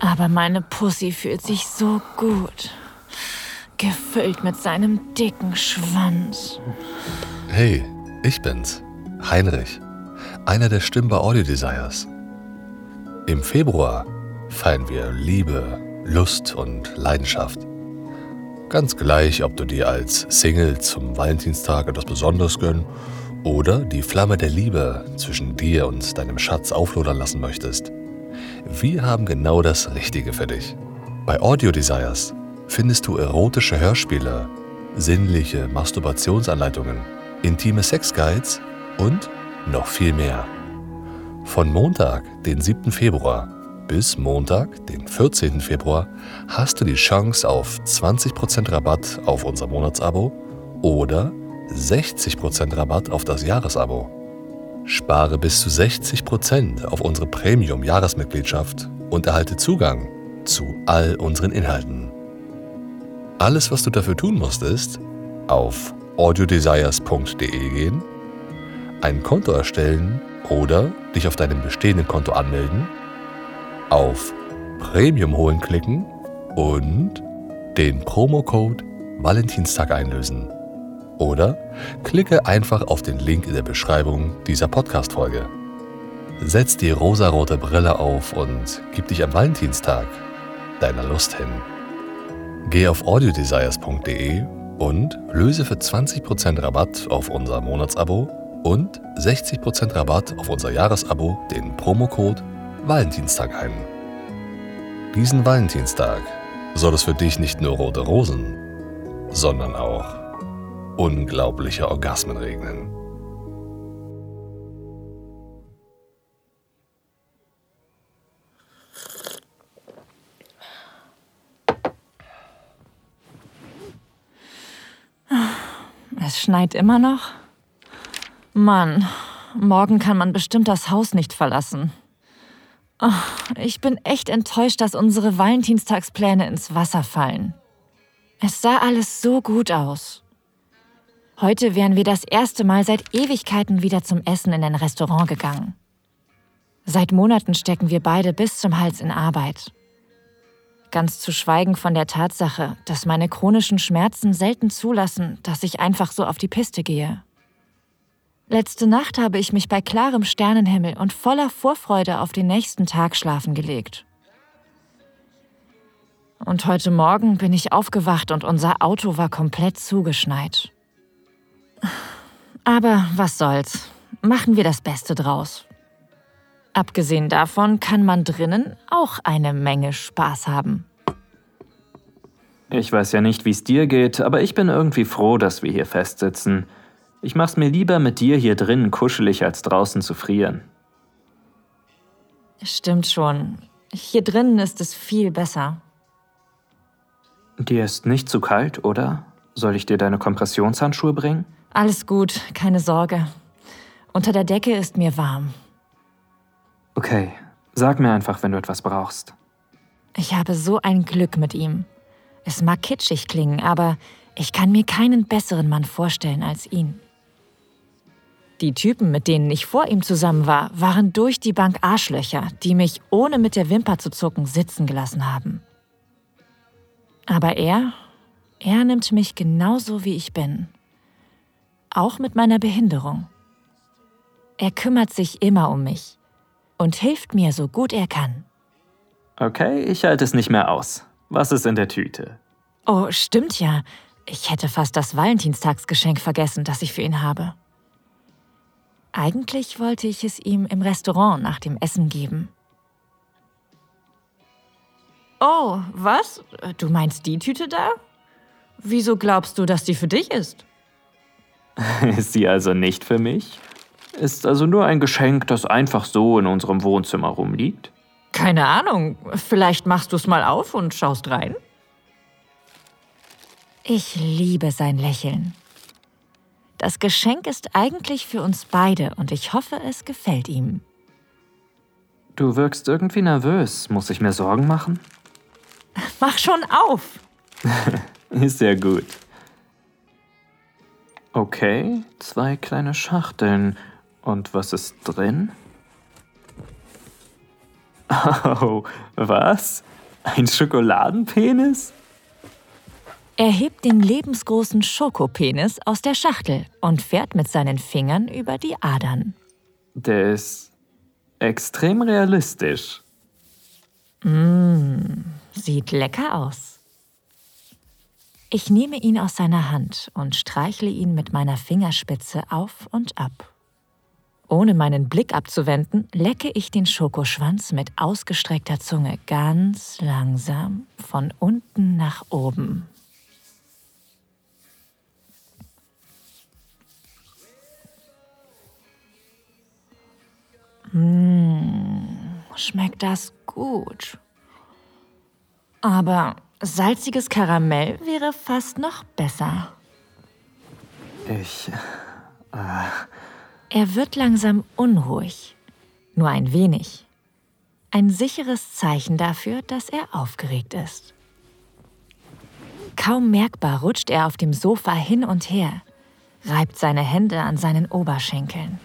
Aber meine Pussy fühlt sich so gut. Gefüllt mit seinem dicken Schwanz. Hey, ich bin's. Heinrich. Einer der Stimmen bei Audio Desires. Im Februar feiern wir Liebe, Lust und Leidenschaft. Ganz gleich, ob du dir als Single zum Valentinstag etwas Besonderes gönnen oder die Flamme der Liebe zwischen dir und deinem Schatz auflodern lassen möchtest. Wir haben genau das Richtige für dich. Bei Audio Desires findest du erotische Hörspiele, sinnliche Masturbationsanleitungen, intime Sexguides und noch viel mehr. Von Montag, den 7. Februar bis Montag, den 14. Februar, hast du die Chance auf 20% Rabatt auf unser Monatsabo oder 60% Rabatt auf das Jahresabo. Spare bis zu 60% auf unsere Premium-Jahresmitgliedschaft und erhalte Zugang zu all unseren Inhalten. Alles, was du dafür tun musst, ist auf audiodesires.de gehen, ein Konto erstellen oder dich auf deinem bestehenden Konto anmelden auf Premium holen klicken und den Promocode Valentinstag einlösen. Oder klicke einfach auf den Link in der Beschreibung dieser Podcast-Folge. Setz die rosarote Brille auf und gib dich am Valentinstag deiner Lust hin. Geh auf audiodesires.de und löse für 20% Rabatt auf unser Monatsabo und 60% Rabatt auf unser Jahresabo den Promocode Valentinstag ein. Diesen Valentinstag soll es für dich nicht nur rote Rosen, sondern auch unglaubliche Orgasmen regnen. Es schneit immer noch? Mann, morgen kann man bestimmt das Haus nicht verlassen. Oh, ich bin echt enttäuscht, dass unsere Valentinstagspläne ins Wasser fallen. Es sah alles so gut aus. Heute wären wir das erste Mal seit Ewigkeiten wieder zum Essen in ein Restaurant gegangen. Seit Monaten stecken wir beide bis zum Hals in Arbeit. Ganz zu schweigen von der Tatsache, dass meine chronischen Schmerzen selten zulassen, dass ich einfach so auf die Piste gehe. Letzte Nacht habe ich mich bei klarem Sternenhimmel und voller Vorfreude auf den nächsten Tag schlafen gelegt. Und heute Morgen bin ich aufgewacht und unser Auto war komplett zugeschneit. Aber was soll's, machen wir das Beste draus. Abgesehen davon kann man drinnen auch eine Menge Spaß haben. Ich weiß ja nicht, wie es dir geht, aber ich bin irgendwie froh, dass wir hier festsitzen. Ich mach's mir lieber mit dir hier drinnen kuschelig, als draußen zu frieren. Stimmt schon. Hier drinnen ist es viel besser. Dir ist nicht zu kalt, oder? Soll ich dir deine Kompressionshandschuhe bringen? Alles gut, keine Sorge. Unter der Decke ist mir warm. Okay, sag mir einfach, wenn du etwas brauchst. Ich habe so ein Glück mit ihm. Es mag kitschig klingen, aber ich kann mir keinen besseren Mann vorstellen als ihn. Die Typen, mit denen ich vor ihm zusammen war, waren durch die Bank Arschlöcher, die mich ohne mit der Wimper zu zucken sitzen gelassen haben. Aber er, er nimmt mich genauso wie ich bin. Auch mit meiner Behinderung. Er kümmert sich immer um mich und hilft mir so gut er kann. Okay, ich halte es nicht mehr aus. Was ist in der Tüte? Oh, stimmt ja. Ich hätte fast das Valentinstagsgeschenk vergessen, das ich für ihn habe. Eigentlich wollte ich es ihm im Restaurant nach dem Essen geben. Oh, was? Du meinst die Tüte da? Wieso glaubst du, dass die für dich ist? Ist sie also nicht für mich? Ist also nur ein Geschenk, das einfach so in unserem Wohnzimmer rumliegt? Keine Ahnung. Vielleicht machst du es mal auf und schaust rein. Ich liebe sein Lächeln. Das Geschenk ist eigentlich für uns beide und ich hoffe, es gefällt ihm. Du wirkst irgendwie nervös. Muss ich mir Sorgen machen? Mach schon auf! ist ja gut. Okay, zwei kleine Schachteln. Und was ist drin? Oh, was? Ein Schokoladenpenis? Er hebt den lebensgroßen Schokopenis aus der Schachtel und fährt mit seinen Fingern über die Adern. Der ist extrem realistisch. Mmh, sieht lecker aus. Ich nehme ihn aus seiner Hand und streichle ihn mit meiner Fingerspitze auf und ab. Ohne meinen Blick abzuwenden, lecke ich den Schokoschwanz mit ausgestreckter Zunge ganz langsam von unten nach oben. Mmh, schmeckt das gut. Aber salziges Karamell wäre fast noch besser. Ich. Äh. Er wird langsam unruhig. Nur ein wenig. Ein sicheres Zeichen dafür, dass er aufgeregt ist. Kaum merkbar rutscht er auf dem Sofa hin und her, reibt seine Hände an seinen Oberschenkeln.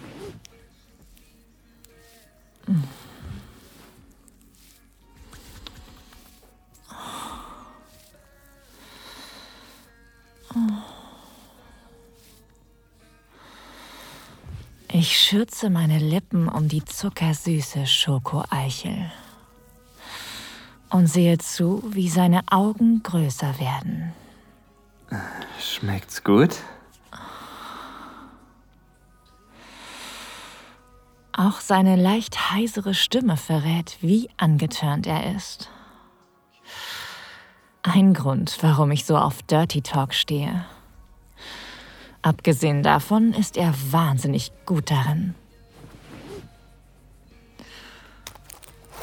Ich schürze meine Lippen um die zuckersüße Schokoeichel und sehe zu, wie seine Augen größer werden. Schmeckt's gut? Auch seine leicht heisere Stimme verrät, wie angetörnt er ist. Ein Grund, warum ich so auf Dirty Talk stehe. Abgesehen davon ist er wahnsinnig gut darin.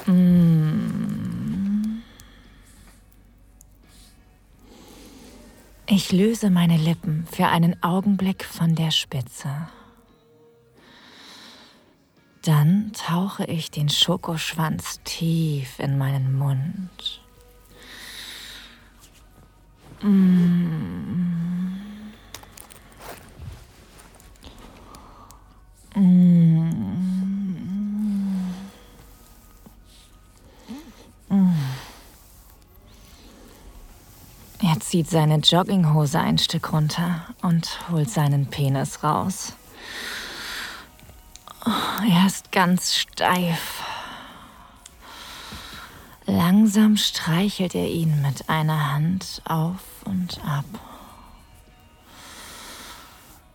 Mm. Ich löse meine Lippen für einen Augenblick von der Spitze. Dann tauche ich den Schokoschwanz tief in meinen Mund. Mmh. Er zieht seine Jogginghose ein Stück runter und holt seinen Penis raus. Er ist ganz steif. Langsam streichelt er ihn mit einer Hand auf und ab.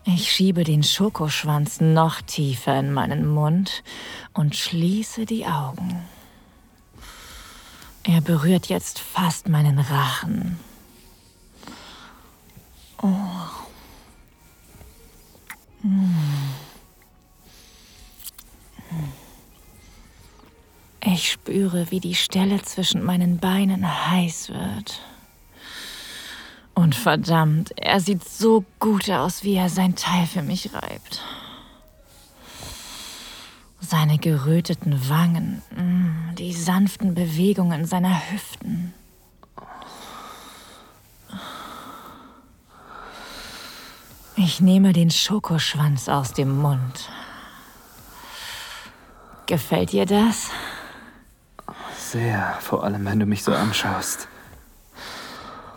Ich schiebe den Schokoschwanz noch tiefer in meinen Mund und schließe die Augen. Er berührt jetzt fast meinen Rachen. Oh. Ich spüre, wie die Stelle zwischen meinen Beinen heiß wird. Und verdammt, er sieht so gut aus, wie er sein Teil für mich reibt. Seine geröteten Wangen, mm, die sanften Bewegungen seiner Hüften. Ich nehme den Schokoschwanz aus dem Mund. Gefällt dir das? Sehr, vor allem wenn du mich so anschaust.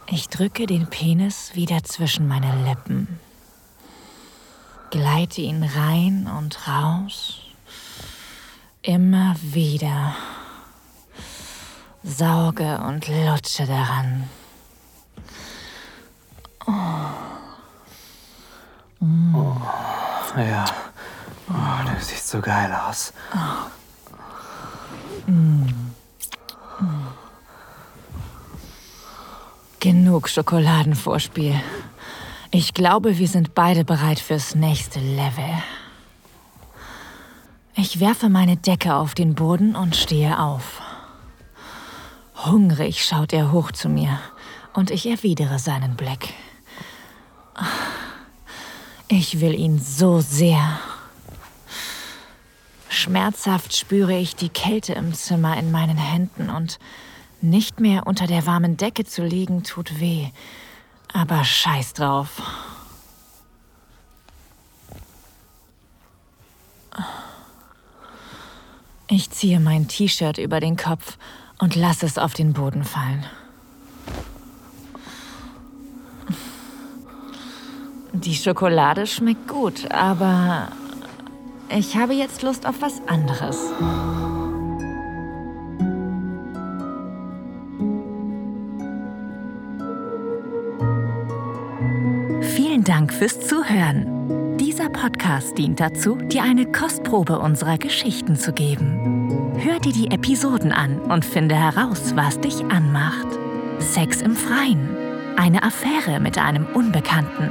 Ich drücke den Penis wieder zwischen meine Lippen, gleite ihn rein und raus, immer wieder, sauge und lutsche daran. Oh. Mm. Oh, ja, oh, du siehst so geil aus. Oh. Mm. Genug Schokoladenvorspiel. Ich glaube, wir sind beide bereit fürs nächste Level. Ich werfe meine Decke auf den Boden und stehe auf. Hungrig schaut er hoch zu mir und ich erwidere seinen Blick. Ich will ihn so sehr. Schmerzhaft spüre ich die Kälte im Zimmer in meinen Händen und nicht mehr unter der warmen Decke zu liegen tut weh. Aber scheiß drauf. Ich ziehe mein T-Shirt über den Kopf und lasse es auf den Boden fallen. Die Schokolade schmeckt gut, aber ich habe jetzt Lust auf was anderes. Vielen Dank fürs Zuhören. Dieser Podcast dient dazu, dir eine Kostprobe unserer Geschichten zu geben. Hör dir die Episoden an und finde heraus, was dich anmacht. Sex im Freien, eine Affäre mit einem Unbekannten,